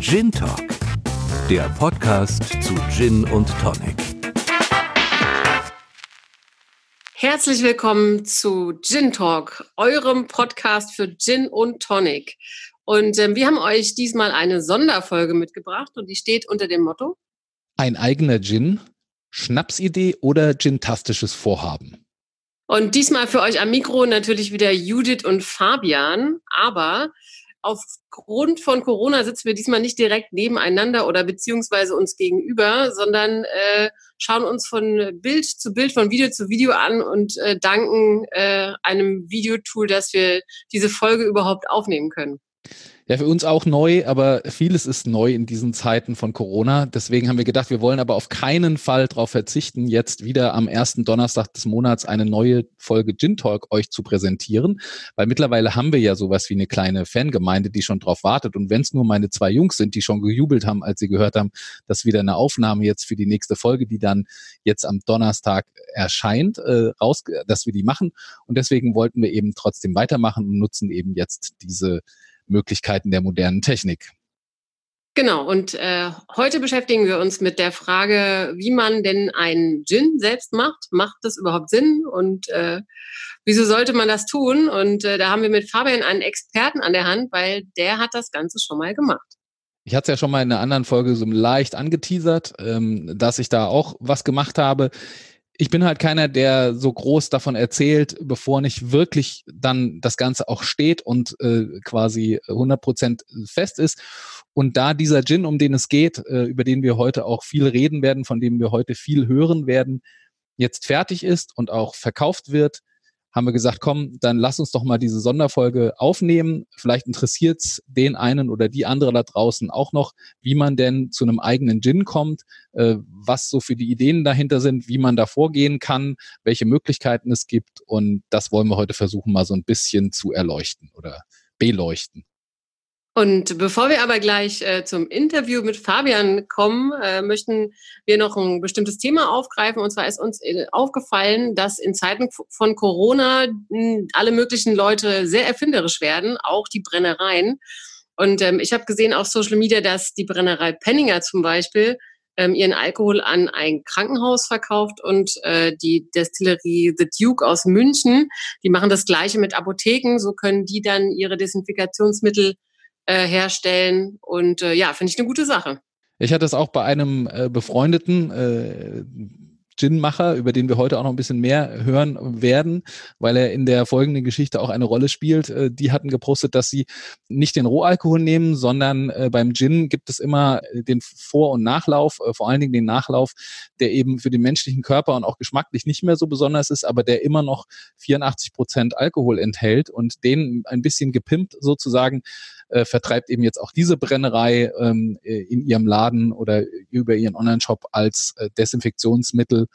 Gin Talk, der Podcast zu Gin und Tonic. Herzlich willkommen zu Gin Talk, eurem Podcast für Gin und Tonic. Und äh, wir haben euch diesmal eine Sonderfolge mitgebracht und die steht unter dem Motto Ein eigener Gin, Schnapsidee oder gintastisches Vorhaben. Und diesmal für euch am Mikro natürlich wieder Judith und Fabian, aber aufgrund von Corona sitzen wir diesmal nicht direkt nebeneinander oder beziehungsweise uns gegenüber, sondern äh, schauen uns von Bild zu Bild, von Video zu Video an und äh, danken äh, einem Videotool, dass wir diese Folge überhaupt aufnehmen können. Ja, für uns auch neu, aber vieles ist neu in diesen Zeiten von Corona. Deswegen haben wir gedacht, wir wollen aber auf keinen Fall darauf verzichten, jetzt wieder am ersten Donnerstag des Monats eine neue Folge Gin Talk euch zu präsentieren, weil mittlerweile haben wir ja sowas wie eine kleine Fangemeinde, die schon drauf wartet. Und wenn es nur meine zwei Jungs sind, die schon gejubelt haben, als sie gehört haben, dass wieder eine Aufnahme jetzt für die nächste Folge, die dann jetzt am Donnerstag erscheint, äh, raus, dass wir die machen. Und deswegen wollten wir eben trotzdem weitermachen und nutzen eben jetzt diese Möglichkeiten der modernen Technik. Genau, und äh, heute beschäftigen wir uns mit der Frage, wie man denn einen Gin selbst macht. Macht das überhaupt Sinn und äh, wieso sollte man das tun? Und äh, da haben wir mit Fabian einen Experten an der Hand, weil der hat das Ganze schon mal gemacht. Ich hatte es ja schon mal in einer anderen Folge so leicht angeteasert, ähm, dass ich da auch was gemacht habe ich bin halt keiner, der so groß davon erzählt, bevor nicht wirklich dann das Ganze auch steht und äh, quasi 100% fest ist. Und da dieser Gin, um den es geht, äh, über den wir heute auch viel reden werden, von dem wir heute viel hören werden, jetzt fertig ist und auch verkauft wird, haben wir gesagt, komm, dann lass uns doch mal diese Sonderfolge aufnehmen. Vielleicht interessiert es den einen oder die andere da draußen auch noch, wie man denn zu einem eigenen Gin kommt, äh, was so für die Ideen dahinter sind, wie man da vorgehen kann, welche Möglichkeiten es gibt. Und das wollen wir heute versuchen, mal so ein bisschen zu erleuchten oder beleuchten. Und bevor wir aber gleich äh, zum Interview mit Fabian kommen, äh, möchten wir noch ein bestimmtes Thema aufgreifen. Und zwar ist uns äh, aufgefallen, dass in Zeiten von Corona hm, alle möglichen Leute sehr erfinderisch werden, auch die Brennereien. Und ähm, ich habe gesehen auf Social Media, dass die Brennerei Penninger zum Beispiel ähm, ihren Alkohol an ein Krankenhaus verkauft und äh, die Destillerie The Duke aus München, die machen das gleiche mit Apotheken. So können die dann ihre Desinfektionsmittel äh, herstellen. Und äh, ja, finde ich eine gute Sache. Ich hatte es auch bei einem äh, befreundeten äh, Gin-Macher, über den wir heute auch noch ein bisschen mehr hören werden, weil er in der folgenden Geschichte auch eine Rolle spielt. Äh, die hatten gepostet, dass sie nicht den Rohalkohol nehmen, sondern äh, beim Gin gibt es immer den Vor- und Nachlauf, äh, vor allen Dingen den Nachlauf, der eben für den menschlichen Körper und auch geschmacklich nicht mehr so besonders ist, aber der immer noch 84 Prozent Alkohol enthält und den ein bisschen gepimpt sozusagen äh, vertreibt eben jetzt auch diese Brennerei ähm, äh, in ihrem Laden oder über ihren Online-Shop als äh, Desinfektionsmittel.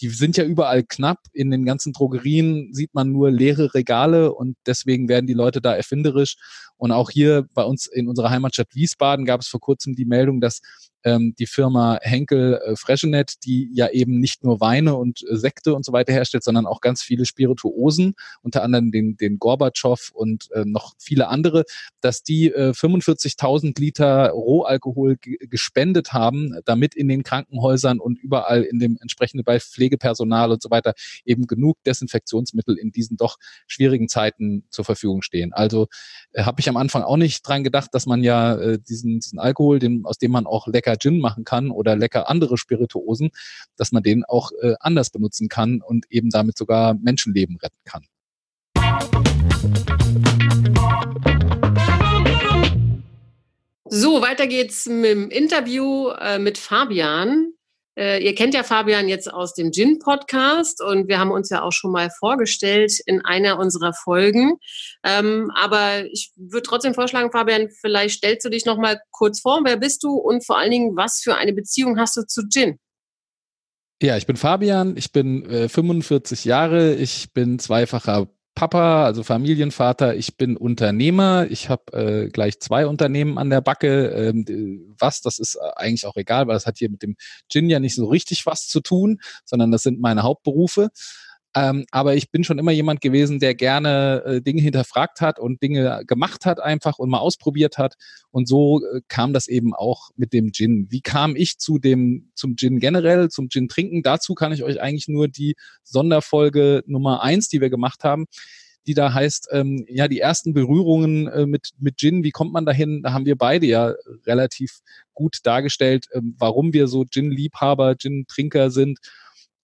Die sind ja überall knapp. In den ganzen Drogerien sieht man nur leere Regale und deswegen werden die Leute da erfinderisch. Und auch hier bei uns in unserer Heimatstadt Wiesbaden gab es vor kurzem die Meldung, dass ähm, die Firma Henkel äh, Freshenet, die ja eben nicht nur Weine und äh, Sekte und so weiter herstellt, sondern auch ganz viele Spirituosen, unter anderem den, den Gorbatschow und äh, noch viele andere, dass die äh, 45.000 Liter Rohalkohol gespendet haben, damit in den Krankenhäusern und überall in dem entsprechenden bei Pflegepersonal und so weiter eben genug Desinfektionsmittel in diesen doch schwierigen Zeiten zur Verfügung stehen. Also äh, habe ich am Anfang auch nicht dran gedacht, dass man ja äh, diesen, diesen Alkohol, den, aus dem man auch lecker Gin machen kann oder lecker andere Spirituosen, dass man den auch äh, anders benutzen kann und eben damit sogar Menschenleben retten kann. So, weiter geht's mit dem Interview äh, mit Fabian. Äh, ihr kennt ja Fabian jetzt aus dem Gin-Podcast und wir haben uns ja auch schon mal vorgestellt in einer unserer Folgen. Ähm, aber ich würde trotzdem vorschlagen, Fabian, vielleicht stellst du dich noch mal kurz vor. Wer bist du und vor allen Dingen, was für eine Beziehung hast du zu Gin? Ja, ich bin Fabian, ich bin äh, 45 Jahre, ich bin zweifacher Papa, also Familienvater, ich bin Unternehmer, ich habe äh, gleich zwei Unternehmen an der Backe. Ähm, was, das ist äh, eigentlich auch egal, weil das hat hier mit dem Gin ja nicht so richtig was zu tun, sondern das sind meine Hauptberufe. Ähm, aber ich bin schon immer jemand gewesen, der gerne äh, Dinge hinterfragt hat und Dinge gemacht hat einfach und mal ausprobiert hat. Und so äh, kam das eben auch mit dem Gin. Wie kam ich zu dem, zum Gin generell, zum Gin trinken? Dazu kann ich euch eigentlich nur die Sonderfolge Nummer eins, die wir gemacht haben, die da heißt, ähm, ja, die ersten Berührungen äh, mit, mit Gin, wie kommt man dahin? Da haben wir beide ja relativ gut dargestellt, ähm, warum wir so Gin-Liebhaber, Gin-Trinker sind.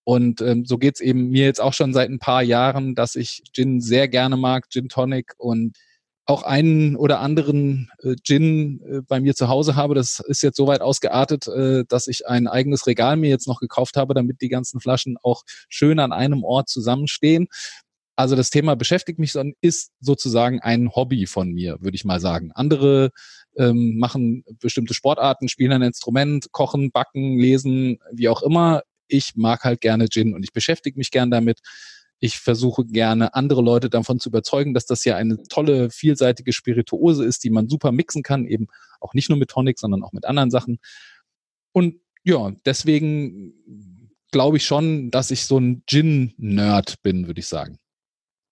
Und ähm, so geht's eben mir jetzt auch schon seit ein paar Jahren, dass ich Gin sehr gerne mag, Gin Tonic und auch einen oder anderen äh, Gin äh, bei mir zu Hause habe. Das ist jetzt so weit ausgeartet, äh, dass ich ein eigenes Regal mir jetzt noch gekauft habe, damit die ganzen Flaschen auch schön an einem Ort zusammenstehen. Also das Thema beschäftigt mich, sondern ist sozusagen ein Hobby von mir, würde ich mal sagen. Andere ähm, machen bestimmte Sportarten, spielen ein Instrument, kochen, backen, lesen, wie auch immer. Ich mag halt gerne Gin und ich beschäftige mich gern damit. Ich versuche gerne andere Leute davon zu überzeugen, dass das ja eine tolle, vielseitige Spirituose ist, die man super mixen kann, eben auch nicht nur mit Tonic, sondern auch mit anderen Sachen. Und ja, deswegen glaube ich schon, dass ich so ein Gin-Nerd bin, würde ich sagen.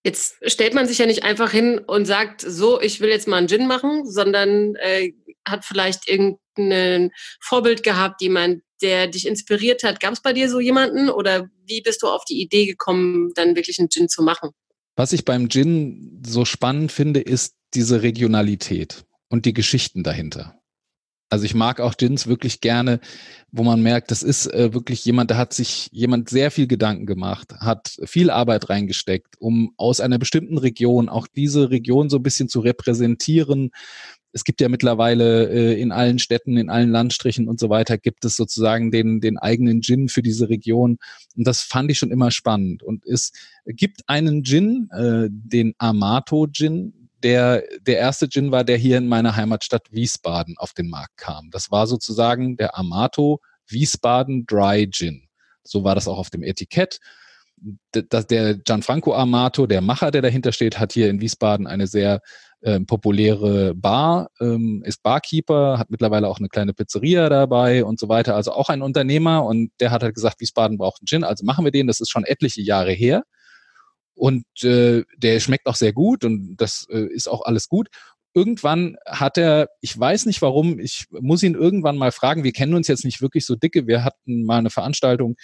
Jetzt stellt man sich ja nicht einfach hin und sagt, so, ich will jetzt mal einen Gin machen, sondern äh, hat vielleicht irgendein Vorbild gehabt, jemand, der dich inspiriert hat. Gab es bei dir so jemanden oder wie bist du auf die Idee gekommen, dann wirklich einen Gin zu machen? Was ich beim Gin so spannend finde, ist diese Regionalität und die Geschichten dahinter. Also ich mag auch Gins wirklich gerne, wo man merkt, das ist äh, wirklich jemand, da hat sich jemand sehr viel Gedanken gemacht, hat viel Arbeit reingesteckt, um aus einer bestimmten Region auch diese Region so ein bisschen zu repräsentieren. Es gibt ja mittlerweile äh, in allen Städten, in allen Landstrichen und so weiter, gibt es sozusagen den, den eigenen Gin für diese Region. Und das fand ich schon immer spannend. Und es gibt einen Gin, äh, den Amato Gin, der, der erste Gin war, der hier in meiner Heimatstadt Wiesbaden auf den Markt kam. Das war sozusagen der Amato Wiesbaden Dry Gin. So war das auch auf dem Etikett. Der Gianfranco Amato, der Macher, der dahinter steht, hat hier in Wiesbaden eine sehr ähm, populäre Bar, ähm, ist Barkeeper, hat mittlerweile auch eine kleine Pizzeria dabei und so weiter. Also auch ein Unternehmer und der hat halt gesagt, Wiesbaden braucht einen Gin, also machen wir den. Das ist schon etliche Jahre her. Und äh, der schmeckt auch sehr gut und das äh, ist auch alles gut. Irgendwann hat er, ich weiß nicht warum, ich muss ihn irgendwann mal fragen, wir kennen uns jetzt nicht wirklich so dicke, wir hatten mal eine Veranstaltung,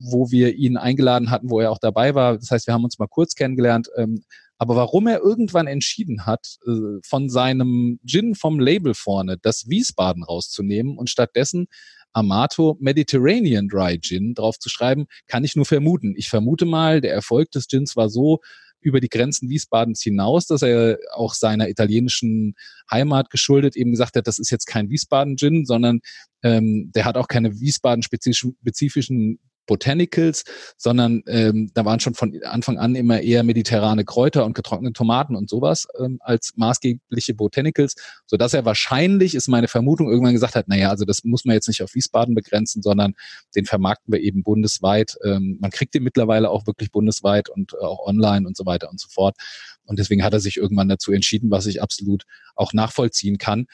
wo wir ihn eingeladen hatten, wo er auch dabei war. Das heißt, wir haben uns mal kurz kennengelernt. Ähm, aber warum er irgendwann entschieden hat, äh, von seinem Gin vom Label vorne das Wiesbaden rauszunehmen und stattdessen Amato Mediterranean Dry Gin drauf zu schreiben, kann ich nur vermuten. Ich vermute mal, der Erfolg des Gins war so über die Grenzen Wiesbadens hinaus, dass er auch seiner italienischen Heimat geschuldet eben gesagt hat, das ist jetzt kein Wiesbaden-Gin, sondern ähm, der hat auch keine Wiesbaden-spezifischen Botanicals, sondern ähm, da waren schon von Anfang an immer eher mediterrane Kräuter und getrocknete Tomaten und sowas ähm, als maßgebliche Botanicals, so dass er wahrscheinlich, ist meine Vermutung, irgendwann gesagt hat, naja, also das muss man jetzt nicht auf Wiesbaden begrenzen, sondern den vermarkten wir eben bundesweit. Ähm, man kriegt den mittlerweile auch wirklich bundesweit und äh, auch online und so weiter und so fort. Und deswegen hat er sich irgendwann dazu entschieden, was ich absolut auch nachvollziehen kann.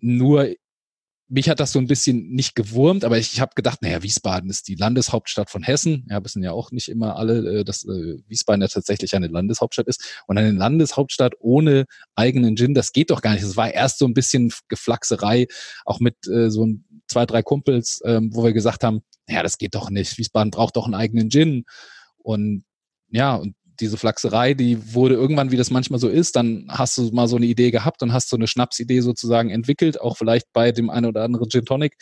Nur mich hat das so ein bisschen nicht gewurmt, aber ich, ich habe gedacht, naja, Wiesbaden ist die Landeshauptstadt von Hessen. Ja, wissen ja auch nicht immer alle, äh, dass äh, Wiesbaden ja tatsächlich eine Landeshauptstadt ist. Und eine Landeshauptstadt ohne eigenen Gin, das geht doch gar nicht. Das war erst so ein bisschen Geflaxerei, auch mit äh, so ein, zwei, drei Kumpels, ähm, wo wir gesagt haben, naja, das geht doch nicht. Wiesbaden braucht doch einen eigenen Gin. Und ja, und diese Flachserei, die wurde irgendwann, wie das manchmal so ist, dann hast du mal so eine Idee gehabt und hast so eine Schnapsidee sozusagen entwickelt, auch vielleicht bei dem einen oder anderen Gin Tonic.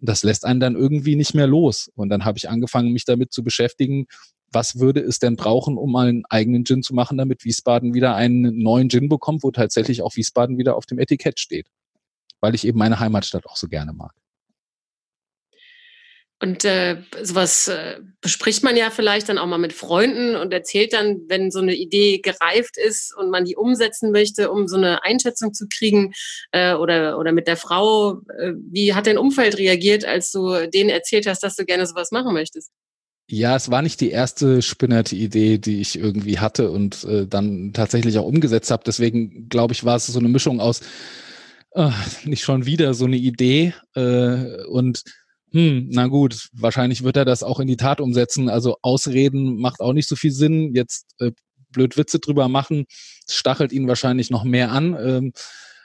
Das lässt einen dann irgendwie nicht mehr los. Und dann habe ich angefangen, mich damit zu beschäftigen, was würde es denn brauchen, um mal einen eigenen Gin zu machen, damit Wiesbaden wieder einen neuen Gin bekommt, wo tatsächlich auch Wiesbaden wieder auf dem Etikett steht. Weil ich eben meine Heimatstadt auch so gerne mag. Und äh, sowas äh, bespricht man ja vielleicht dann auch mal mit Freunden und erzählt dann, wenn so eine Idee gereift ist und man die umsetzen möchte, um so eine Einschätzung zu kriegen äh, oder, oder mit der Frau. Äh, wie hat dein Umfeld reagiert, als du denen erzählt hast, dass du gerne sowas machen möchtest? Ja, es war nicht die erste spinnerte Idee, die ich irgendwie hatte und äh, dann tatsächlich auch umgesetzt habe. Deswegen glaube ich, war es so eine Mischung aus äh, nicht schon wieder so eine Idee äh, und hm, na gut, wahrscheinlich wird er das auch in die Tat umsetzen. Also Ausreden macht auch nicht so viel Sinn. Jetzt äh, blöd Witze drüber machen, stachelt ihn wahrscheinlich noch mehr an. Ähm,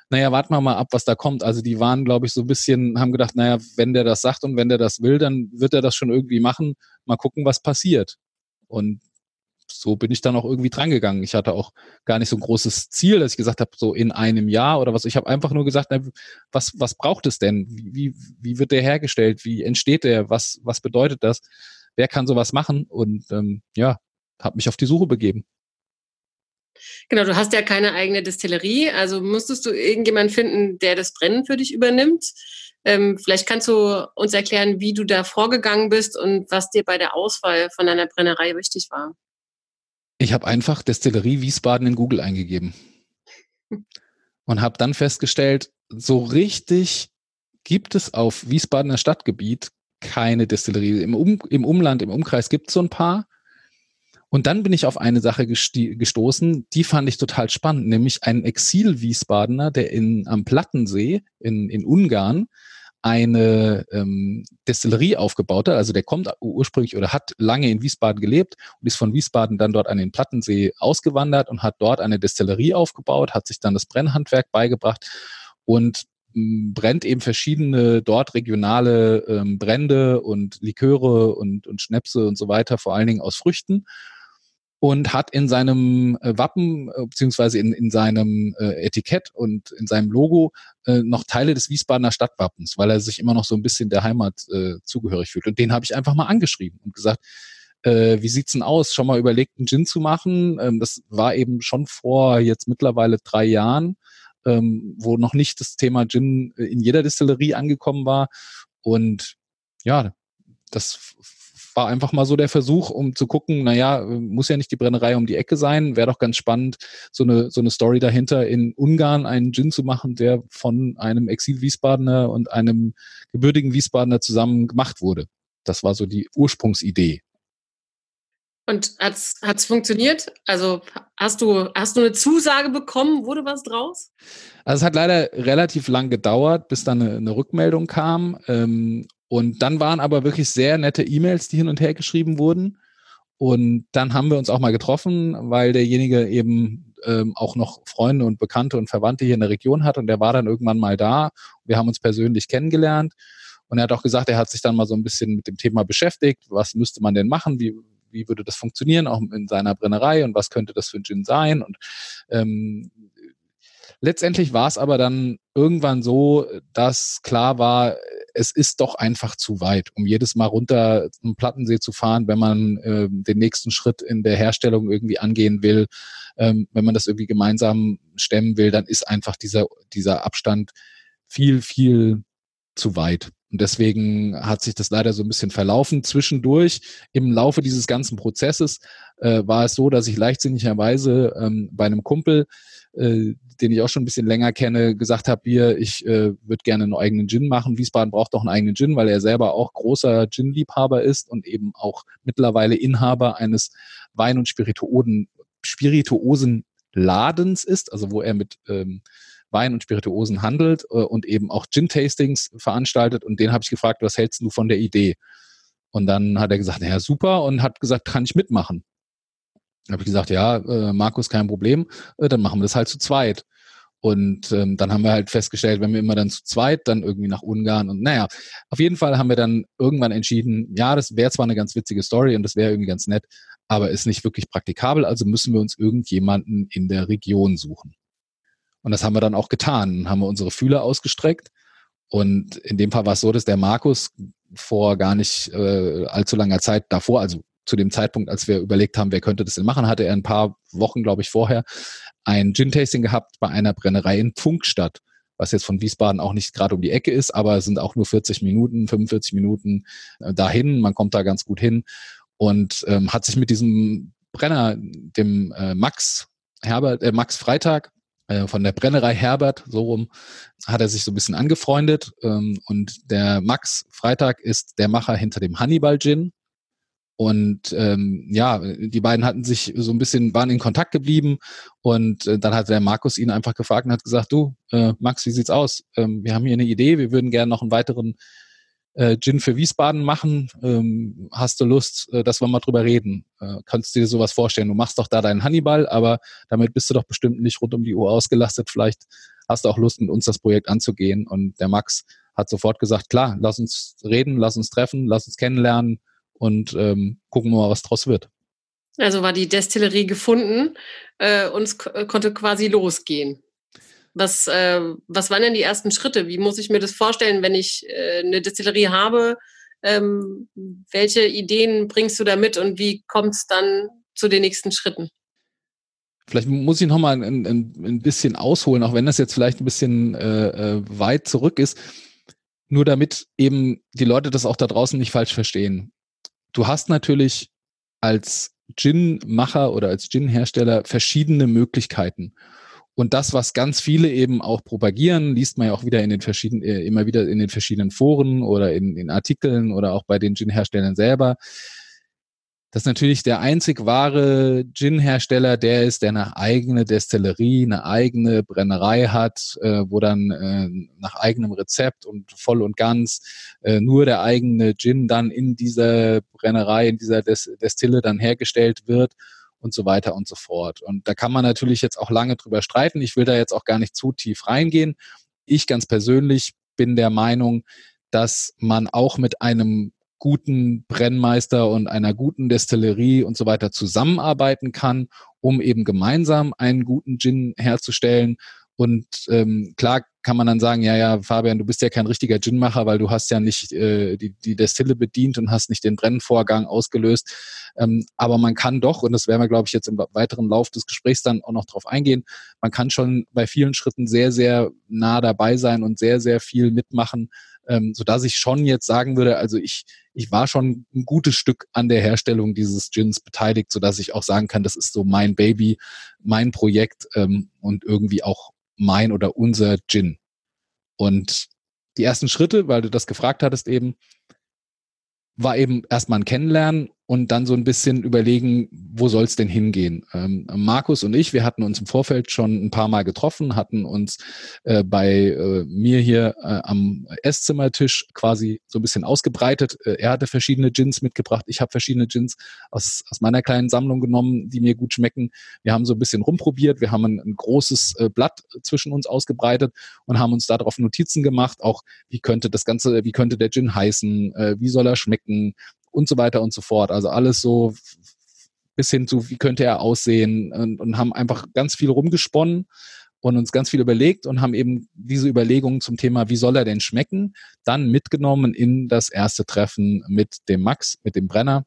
naja, warten wir mal ab, was da kommt. Also die waren, glaube ich, so ein bisschen, haben gedacht, naja, wenn der das sagt und wenn der das will, dann wird er das schon irgendwie machen. Mal gucken, was passiert. Und so bin ich dann auch irgendwie drangegangen. Ich hatte auch gar nicht so ein großes Ziel, dass ich gesagt habe, so in einem Jahr oder was. Ich habe einfach nur gesagt, na, was, was braucht es denn? Wie, wie wird der hergestellt? Wie entsteht der? Was, was bedeutet das? Wer kann sowas machen? Und ähm, ja, habe mich auf die Suche begeben. Genau, du hast ja keine eigene Distillerie, also musstest du irgendjemanden finden, der das Brennen für dich übernimmt. Ähm, vielleicht kannst du uns erklären, wie du da vorgegangen bist und was dir bei der Auswahl von deiner Brennerei wichtig war. Ich habe einfach Destillerie Wiesbaden in Google eingegeben und habe dann festgestellt, so richtig gibt es auf Wiesbadener Stadtgebiet keine Destillerie. Im, um, im Umland, im Umkreis gibt es so ein paar. Und dann bin ich auf eine Sache gestoßen, die fand ich total spannend, nämlich einen Exil-Wiesbadener, der in, am Plattensee in, in Ungarn eine ähm, Destillerie aufgebaut hat. Also der kommt ursprünglich oder hat lange in Wiesbaden gelebt und ist von Wiesbaden dann dort an den Plattensee ausgewandert und hat dort eine Destillerie aufgebaut, hat sich dann das Brennhandwerk beigebracht und ähm, brennt eben verschiedene dort regionale ähm, Brände und Liköre und, und Schnäpse und so weiter, vor allen Dingen aus Früchten und hat in seinem äh, Wappen äh, beziehungsweise in, in seinem äh, Etikett und in seinem Logo noch Teile des Wiesbadener Stadtwappens, weil er sich immer noch so ein bisschen der Heimat äh, zugehörig fühlt. Und den habe ich einfach mal angeschrieben und gesagt, äh, wie sieht's denn aus? Schon mal überlegt, einen Gin zu machen? Ähm, das war eben schon vor jetzt mittlerweile drei Jahren, ähm, wo noch nicht das Thema Gin in jeder Distillerie angekommen war. Und ja, das war einfach mal so der Versuch, um zu gucken, naja, muss ja nicht die Brennerei um die Ecke sein, wäre doch ganz spannend, so eine, so eine Story dahinter, in Ungarn einen Gin zu machen, der von einem Exil-Wiesbadener und einem gebürtigen Wiesbadener zusammen gemacht wurde. Das war so die Ursprungsidee. Und hat's hat's funktioniert? Also hast du hast du eine Zusage bekommen? Wurde was draus? Also es hat leider relativ lang gedauert, bis dann eine, eine Rückmeldung kam. Ähm, und dann waren aber wirklich sehr nette E-Mails, die hin und her geschrieben wurden. Und dann haben wir uns auch mal getroffen, weil derjenige eben ähm, auch noch Freunde und Bekannte und Verwandte hier in der Region hat. Und der war dann irgendwann mal da. Wir haben uns persönlich kennengelernt. Und er hat auch gesagt, er hat sich dann mal so ein bisschen mit dem Thema beschäftigt. Was müsste man denn machen? Wie, wie würde das funktionieren, auch in seiner Brennerei? Und was könnte das für ein Gin sein? Und ähm, letztendlich war es aber dann irgendwann so, dass klar war, es ist doch einfach zu weit, um jedes Mal runter zum Plattensee zu fahren, wenn man äh, den nächsten Schritt in der Herstellung irgendwie angehen will. Ähm, wenn man das irgendwie gemeinsam stemmen will, dann ist einfach dieser, dieser Abstand viel, viel zu weit. Und deswegen hat sich das leider so ein bisschen verlaufen. Zwischendurch im Laufe dieses ganzen Prozesses äh, war es so, dass ich leichtsinnigerweise ähm, bei einem Kumpel äh, den ich auch schon ein bisschen länger kenne, gesagt habe, hier, ich äh, würde gerne einen eigenen Gin machen. Wiesbaden braucht doch einen eigenen Gin, weil er selber auch großer Gin-Liebhaber ist und eben auch mittlerweile Inhaber eines Wein- und Spirituosen, Spirituosen-Ladens ist, also wo er mit ähm, Wein und Spirituosen handelt äh, und eben auch Gin-Tastings veranstaltet. Und den habe ich gefragt, was hältst du von der Idee? Und dann hat er gesagt, naja, super, und hat gesagt, kann ich mitmachen habe ich gesagt, ja, äh, Markus, kein Problem, äh, dann machen wir das halt zu zweit. Und ähm, dann haben wir halt festgestellt, wenn wir immer dann zu zweit, dann irgendwie nach Ungarn und naja, auf jeden Fall haben wir dann irgendwann entschieden, ja, das wäre zwar eine ganz witzige Story und das wäre irgendwie ganz nett, aber ist nicht wirklich praktikabel, also müssen wir uns irgendjemanden in der Region suchen. Und das haben wir dann auch getan, haben wir unsere Fühler ausgestreckt. Und in dem Fall war es so, dass der Markus vor gar nicht äh, allzu langer Zeit davor, also zu dem Zeitpunkt, als wir überlegt haben, wer könnte das denn machen, hatte er ein paar Wochen, glaube ich, vorher ein Gin-Tasting gehabt bei einer Brennerei in Funkstadt, was jetzt von Wiesbaden auch nicht gerade um die Ecke ist, aber sind auch nur 40 Minuten, 45 Minuten äh, dahin. Man kommt da ganz gut hin und ähm, hat sich mit diesem Brenner, dem äh, Max Herbert, äh, Max Freitag, äh, von der Brennerei Herbert, so rum, hat er sich so ein bisschen angefreundet. Ähm, und der Max Freitag ist der Macher hinter dem Hannibal Gin, und ähm, ja, die beiden hatten sich so ein bisschen, waren in Kontakt geblieben und äh, dann hat der Markus ihn einfach gefragt und hat gesagt, du, äh, Max, wie sieht's aus? Ähm, wir haben hier eine Idee, wir würden gerne noch einen weiteren äh, Gin für Wiesbaden machen. Ähm, hast du Lust, äh, dass wir mal drüber reden? Äh, kannst du dir sowas vorstellen? Du machst doch da deinen Hannibal, aber damit bist du doch bestimmt nicht rund um die Uhr ausgelastet. Vielleicht hast du auch Lust, mit uns das Projekt anzugehen. Und der Max hat sofort gesagt, klar, lass uns reden, lass uns treffen, lass uns kennenlernen und ähm, gucken wir mal, was draus wird. Also war die Destillerie gefunden äh, und es konnte quasi losgehen. Was, äh, was waren denn die ersten Schritte? Wie muss ich mir das vorstellen, wenn ich äh, eine Destillerie habe? Ähm, welche Ideen bringst du da mit und wie kommt es dann zu den nächsten Schritten? Vielleicht muss ich noch mal ein, ein, ein bisschen ausholen, auch wenn das jetzt vielleicht ein bisschen äh, äh, weit zurück ist. Nur damit eben die Leute das auch da draußen nicht falsch verstehen. Du hast natürlich als Gin-Macher oder als Gin-Hersteller verschiedene Möglichkeiten. Und das, was ganz viele eben auch propagieren, liest man ja auch wieder in den verschiedenen, äh, immer wieder in den verschiedenen Foren oder in, in Artikeln oder auch bei den Gin-Herstellern selber, dass natürlich der einzig wahre Gin-Hersteller der ist, der eine eigene Destillerie, eine eigene Brennerei hat, äh, wo dann äh, nach eigenem Rezept und voll und ganz äh, nur der eigene Gin dann in dieser Brennerei, in dieser Des Destille dann hergestellt wird und so weiter und so fort. Und da kann man natürlich jetzt auch lange drüber streiten. Ich will da jetzt auch gar nicht zu tief reingehen. Ich ganz persönlich bin der Meinung, dass man auch mit einem guten Brennmeister und einer guten Destillerie und so weiter zusammenarbeiten kann, um eben gemeinsam einen guten Gin herzustellen. Und ähm, klar kann man dann sagen, ja, ja, Fabian, du bist ja kein richtiger Ginmacher, weil du hast ja nicht äh, die, die Destille bedient und hast nicht den Brennvorgang ausgelöst. Ähm, aber man kann doch, und das werden wir, glaube ich, jetzt im weiteren Lauf des Gesprächs dann auch noch drauf eingehen, man kann schon bei vielen Schritten sehr, sehr nah dabei sein und sehr, sehr viel mitmachen, ähm, so dass ich schon jetzt sagen würde, also ich, ich war schon ein gutes Stück an der Herstellung dieses Gins beteiligt, so dass ich auch sagen kann, das ist so mein Baby, mein Projekt ähm, und irgendwie auch mein oder unser Gin. Und die ersten Schritte, weil du das gefragt hattest eben, war eben erstmal ein Kennenlernen und dann so ein bisschen überlegen, wo soll es denn hingehen. Ähm, Markus und ich, wir hatten uns im Vorfeld schon ein paar Mal getroffen, hatten uns äh, bei äh, mir hier äh, am Esszimmertisch quasi so ein bisschen ausgebreitet. Äh, er hatte verschiedene Gins mitgebracht, ich habe verschiedene Gins aus, aus meiner kleinen Sammlung genommen, die mir gut schmecken. Wir haben so ein bisschen rumprobiert, wir haben ein, ein großes äh, Blatt zwischen uns ausgebreitet und haben uns darauf Notizen gemacht, auch wie könnte das Ganze, wie könnte der Gin heißen, äh, wie soll er schmecken, und so weiter und so fort. Also alles so bis hin zu, wie könnte er aussehen und, und haben einfach ganz viel rumgesponnen und uns ganz viel überlegt und haben eben diese Überlegungen zum Thema, wie soll er denn schmecken, dann mitgenommen in das erste Treffen mit dem Max, mit dem Brenner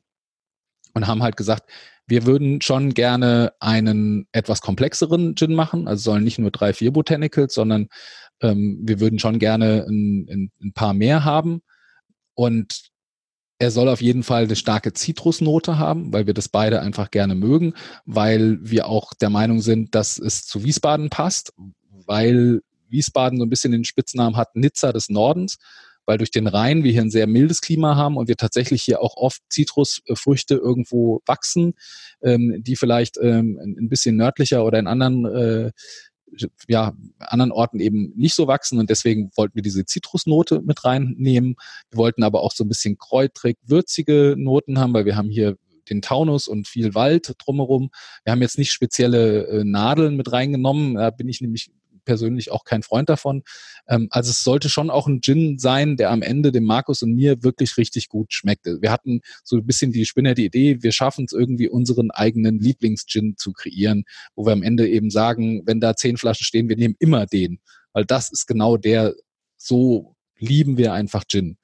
und haben halt gesagt, wir würden schon gerne einen etwas komplexeren Gin machen, also sollen nicht nur drei, vier Botanicals, sondern ähm, wir würden schon gerne ein, ein, ein paar mehr haben. Und er soll auf jeden Fall eine starke Zitrusnote haben, weil wir das beide einfach gerne mögen, weil wir auch der Meinung sind, dass es zu Wiesbaden passt, weil Wiesbaden so ein bisschen den Spitznamen hat Nizza des Nordens, weil durch den Rhein wir hier ein sehr mildes Klima haben und wir tatsächlich hier auch oft Zitrusfrüchte irgendwo wachsen, ähm, die vielleicht ähm, ein bisschen nördlicher oder in anderen äh, ja, anderen Orten eben nicht so wachsen und deswegen wollten wir diese Zitrusnote mit reinnehmen. Wir wollten aber auch so ein bisschen kräutrig, würzige Noten haben, weil wir haben hier den Taunus und viel Wald drumherum. Wir haben jetzt nicht spezielle äh, Nadeln mit reingenommen. Da bin ich nämlich persönlich auch kein Freund davon. Ähm, also es sollte schon auch ein Gin sein, der am Ende dem Markus und mir wirklich richtig gut schmeckt. Wir hatten so ein bisschen die Spinner die Idee, wir schaffen es irgendwie unseren eigenen Lieblingsgin zu kreieren, wo wir am Ende eben sagen, wenn da zehn Flaschen stehen, wir nehmen immer den, weil das ist genau der, so lieben wir einfach Gin.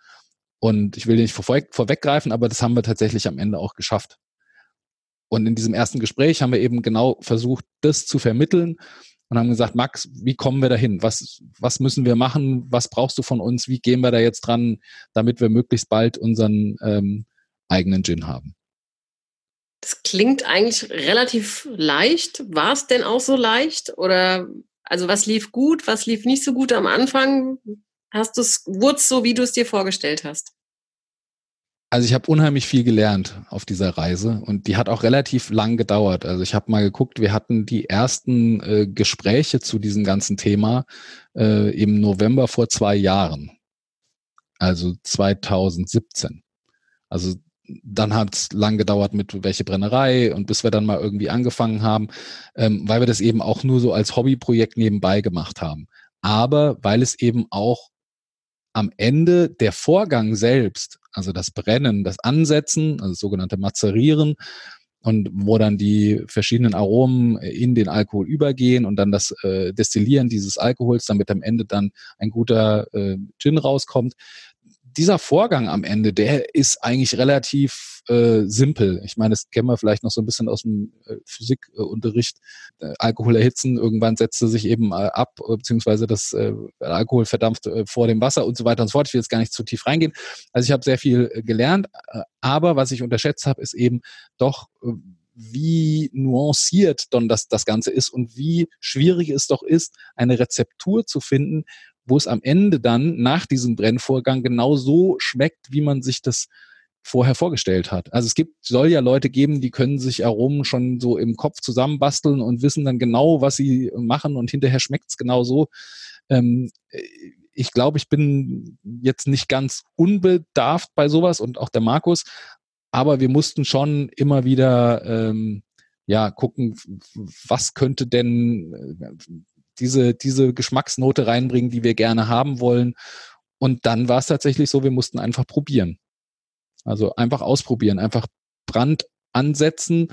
Und ich will nicht vorweggreifen, aber das haben wir tatsächlich am Ende auch geschafft. Und in diesem ersten Gespräch haben wir eben genau versucht, das zu vermitteln und haben gesagt, Max, wie kommen wir dahin? Was, was müssen wir machen? Was brauchst du von uns? Wie gehen wir da jetzt dran, damit wir möglichst bald unseren ähm, eigenen Gin haben? Das klingt eigentlich relativ leicht. War es denn auch so leicht? Oder also was lief gut, was lief nicht so gut am Anfang? Hast du es, so, wie du es dir vorgestellt hast? Also ich habe unheimlich viel gelernt auf dieser Reise und die hat auch relativ lang gedauert. Also ich habe mal geguckt, wir hatten die ersten äh, Gespräche zu diesem ganzen Thema äh, im November vor zwei Jahren. also 2017. Also dann hat es lang gedauert mit welche Brennerei und bis wir dann mal irgendwie angefangen haben, ähm, weil wir das eben auch nur so als Hobbyprojekt nebenbei gemacht haben. Aber weil es eben auch am Ende der Vorgang selbst, also das Brennen, das Ansetzen, also das sogenannte Mazerieren, und wo dann die verschiedenen Aromen in den Alkohol übergehen und dann das äh, Destillieren dieses Alkohols, damit am Ende dann ein guter äh, Gin rauskommt dieser Vorgang am Ende, der ist eigentlich relativ äh, simpel. Ich meine, das kennen wir vielleicht noch so ein bisschen aus dem äh, Physikunterricht. Äh, Alkohol erhitzen, irgendwann setzt er sich eben äh, ab, beziehungsweise das äh, Alkohol verdampft äh, vor dem Wasser und so weiter und so fort. Ich will jetzt gar nicht zu tief reingehen. Also ich habe sehr viel äh, gelernt, äh, aber was ich unterschätzt habe, ist eben doch, äh, wie nuanciert dann das, das Ganze ist und wie schwierig es doch ist, eine Rezeptur zu finden, wo es am Ende dann nach diesem Brennvorgang genau so schmeckt, wie man sich das vorher vorgestellt hat. Also es gibt, soll ja Leute geben, die können sich Aromen schon so im Kopf zusammenbasteln und wissen dann genau, was sie machen und hinterher schmeckt es genau so. Ähm, ich glaube, ich bin jetzt nicht ganz unbedarft bei sowas und auch der Markus, aber wir mussten schon immer wieder ähm, ja gucken, was könnte denn diese, diese Geschmacksnote reinbringen, die wir gerne haben wollen. Und dann war es tatsächlich so, wir mussten einfach probieren. Also einfach ausprobieren, einfach Brand ansetzen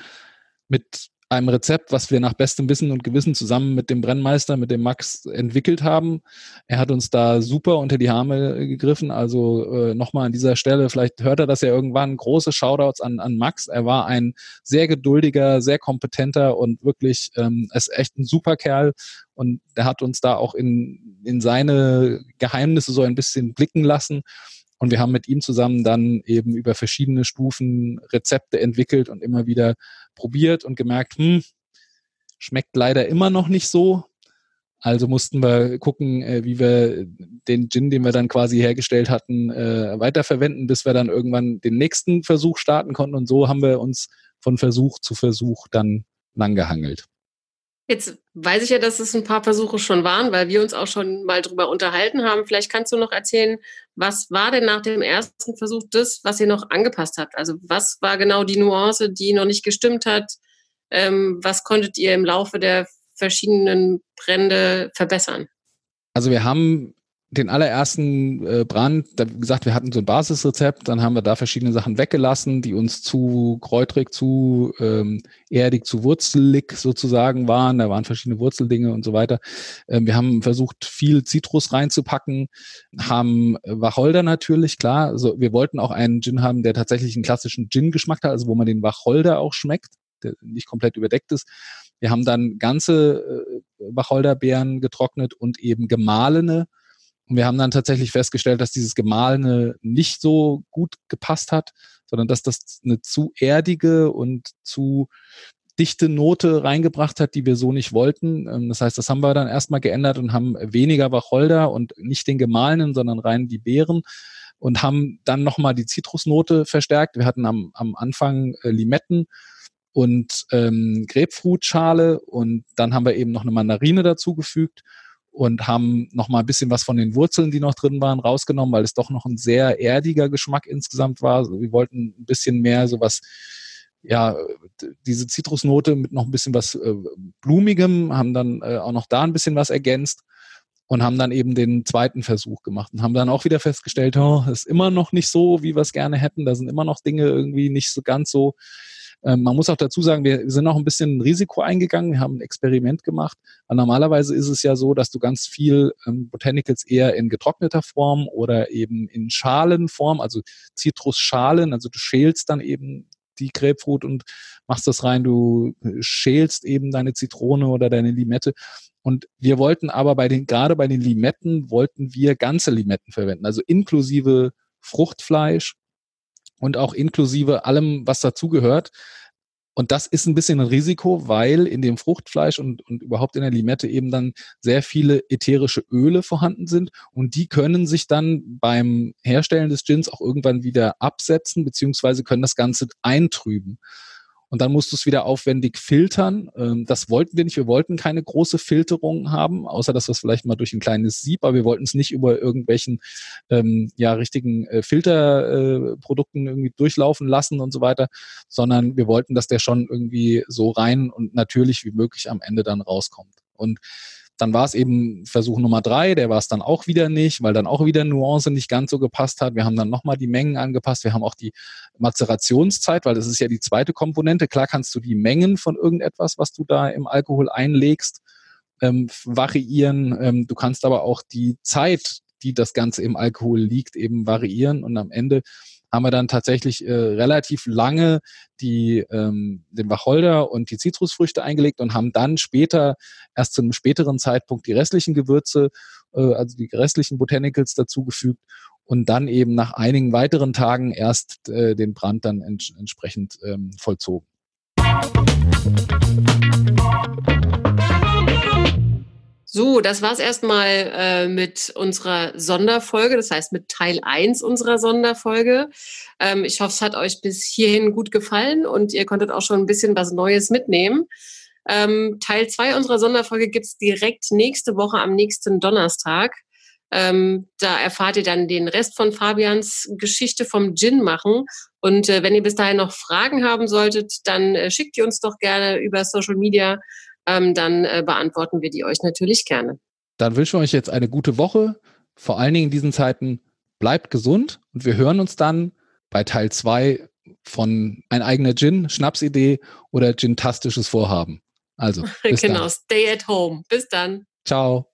mit einem Rezept, was wir nach bestem Wissen und Gewissen zusammen mit dem Brennmeister, mit dem Max entwickelt haben. Er hat uns da super unter die Arme gegriffen. Also äh, nochmal an dieser Stelle, vielleicht hört er das ja irgendwann, große Shoutouts an, an Max. Er war ein sehr geduldiger, sehr kompetenter und wirklich ähm, ist echt ein super Kerl. Und der hat uns da auch in, in seine Geheimnisse so ein bisschen blicken lassen. Und wir haben mit ihm zusammen dann eben über verschiedene Stufen Rezepte entwickelt und immer wieder probiert und gemerkt, hm, schmeckt leider immer noch nicht so. Also mussten wir gucken, äh, wie wir den Gin, den wir dann quasi hergestellt hatten, äh, weiterverwenden, bis wir dann irgendwann den nächsten Versuch starten konnten. Und so haben wir uns von Versuch zu Versuch dann langgehangelt. Jetzt weiß ich ja, dass es ein paar Versuche schon waren, weil wir uns auch schon mal drüber unterhalten haben. Vielleicht kannst du noch erzählen, was war denn nach dem ersten Versuch das, was ihr noch angepasst habt? Also was war genau die Nuance, die noch nicht gestimmt hat? Ähm, was konntet ihr im Laufe der verschiedenen Brände verbessern? Also wir haben den allerersten äh, Brand, da, wie gesagt, wir hatten so ein Basisrezept, dann haben wir da verschiedene Sachen weggelassen, die uns zu kräutrig, zu ähm, erdig, zu wurzelig sozusagen waren. Da waren verschiedene Wurzeldinge und so weiter. Ähm, wir haben versucht, viel Zitrus reinzupacken, haben Wacholder natürlich, klar. Also wir wollten auch einen Gin haben, der tatsächlich einen klassischen Gin-Geschmack hat, also wo man den Wacholder auch schmeckt, der nicht komplett überdeckt ist. Wir haben dann ganze äh, Wacholderbeeren getrocknet und eben gemahlene und wir haben dann tatsächlich festgestellt, dass dieses Gemahlene nicht so gut gepasst hat, sondern dass das eine zu erdige und zu dichte Note reingebracht hat, die wir so nicht wollten. Ähm, das heißt, das haben wir dann erstmal geändert und haben weniger Wacholder und nicht den gemahlenen, sondern rein die Beeren und haben dann nochmal die Zitrusnote verstärkt. Wir hatten am, am Anfang äh, Limetten und ähm, Grapefruitschale und dann haben wir eben noch eine Mandarine dazugefügt und haben noch mal ein bisschen was von den Wurzeln, die noch drin waren, rausgenommen, weil es doch noch ein sehr erdiger Geschmack insgesamt war. Wir wollten ein bisschen mehr sowas, ja, diese Zitrusnote mit noch ein bisschen was äh, Blumigem, haben dann äh, auch noch da ein bisschen was ergänzt und haben dann eben den zweiten Versuch gemacht und haben dann auch wieder festgestellt, oh, ist immer noch nicht so, wie wir es gerne hätten. Da sind immer noch Dinge irgendwie nicht so ganz so ähm, man muss auch dazu sagen, wir sind auch ein bisschen ein Risiko eingegangen. Wir haben ein Experiment gemacht. Weil normalerweise ist es ja so, dass du ganz viel ähm, Botanicals eher in getrockneter Form oder eben in Schalenform, also Zitrusschalen, also du schälst dann eben die Grapefruit und machst das rein, du schälst eben deine Zitrone oder deine Limette. Und wir wollten aber bei den, gerade bei den Limetten wollten wir ganze Limetten verwenden, also inklusive Fruchtfleisch und auch inklusive allem, was dazugehört. Und das ist ein bisschen ein Risiko, weil in dem Fruchtfleisch und, und überhaupt in der Limette eben dann sehr viele ätherische Öle vorhanden sind und die können sich dann beim Herstellen des Gins auch irgendwann wieder absetzen, beziehungsweise können das Ganze eintrüben. Und dann musst du es wieder aufwendig filtern. Ähm, das wollten wir nicht. Wir wollten keine große Filterung haben, außer dass wir es vielleicht mal durch ein kleines Sieb, aber wir wollten es nicht über irgendwelchen ähm, ja richtigen äh, Filterprodukten äh, irgendwie durchlaufen lassen und so weiter, sondern wir wollten, dass der schon irgendwie so rein und natürlich wie möglich am Ende dann rauskommt. Und dann war es eben Versuch Nummer drei, der war es dann auch wieder nicht, weil dann auch wieder Nuance nicht ganz so gepasst hat. Wir haben dann nochmal die Mengen angepasst. Wir haben auch die Mazerationszeit, weil das ist ja die zweite Komponente. Klar kannst du die Mengen von irgendetwas, was du da im Alkohol einlegst, ähm, variieren. Ähm, du kannst aber auch die Zeit, die das Ganze im Alkohol liegt, eben variieren. Und am Ende haben wir dann tatsächlich äh, relativ lange die, ähm, den Wacholder und die Zitrusfrüchte eingelegt und haben dann später, erst zu einem späteren Zeitpunkt, die restlichen Gewürze, äh, also die restlichen Botanicals dazugefügt und dann eben nach einigen weiteren Tagen erst äh, den Brand dann ents entsprechend ähm, vollzogen. So, das war's erstmal äh, mit unserer Sonderfolge, das heißt mit Teil 1 unserer Sonderfolge. Ähm, ich hoffe, es hat euch bis hierhin gut gefallen und ihr konntet auch schon ein bisschen was Neues mitnehmen. Ähm, Teil 2 unserer Sonderfolge gibt's direkt nächste Woche am nächsten Donnerstag. Ähm, da erfahrt ihr dann den Rest von Fabians Geschichte vom Gin machen. Und äh, wenn ihr bis dahin noch Fragen haben solltet, dann äh, schickt ihr uns doch gerne über Social Media ähm, dann äh, beantworten wir die euch natürlich gerne. Dann wünschen wir euch jetzt eine gute Woche. Vor allen Dingen in diesen Zeiten bleibt gesund und wir hören uns dann bei Teil 2 von ein eigener Gin, Schnapsidee oder Gin-tastisches Vorhaben. Also, genau, dann. stay at home. Bis dann. Ciao.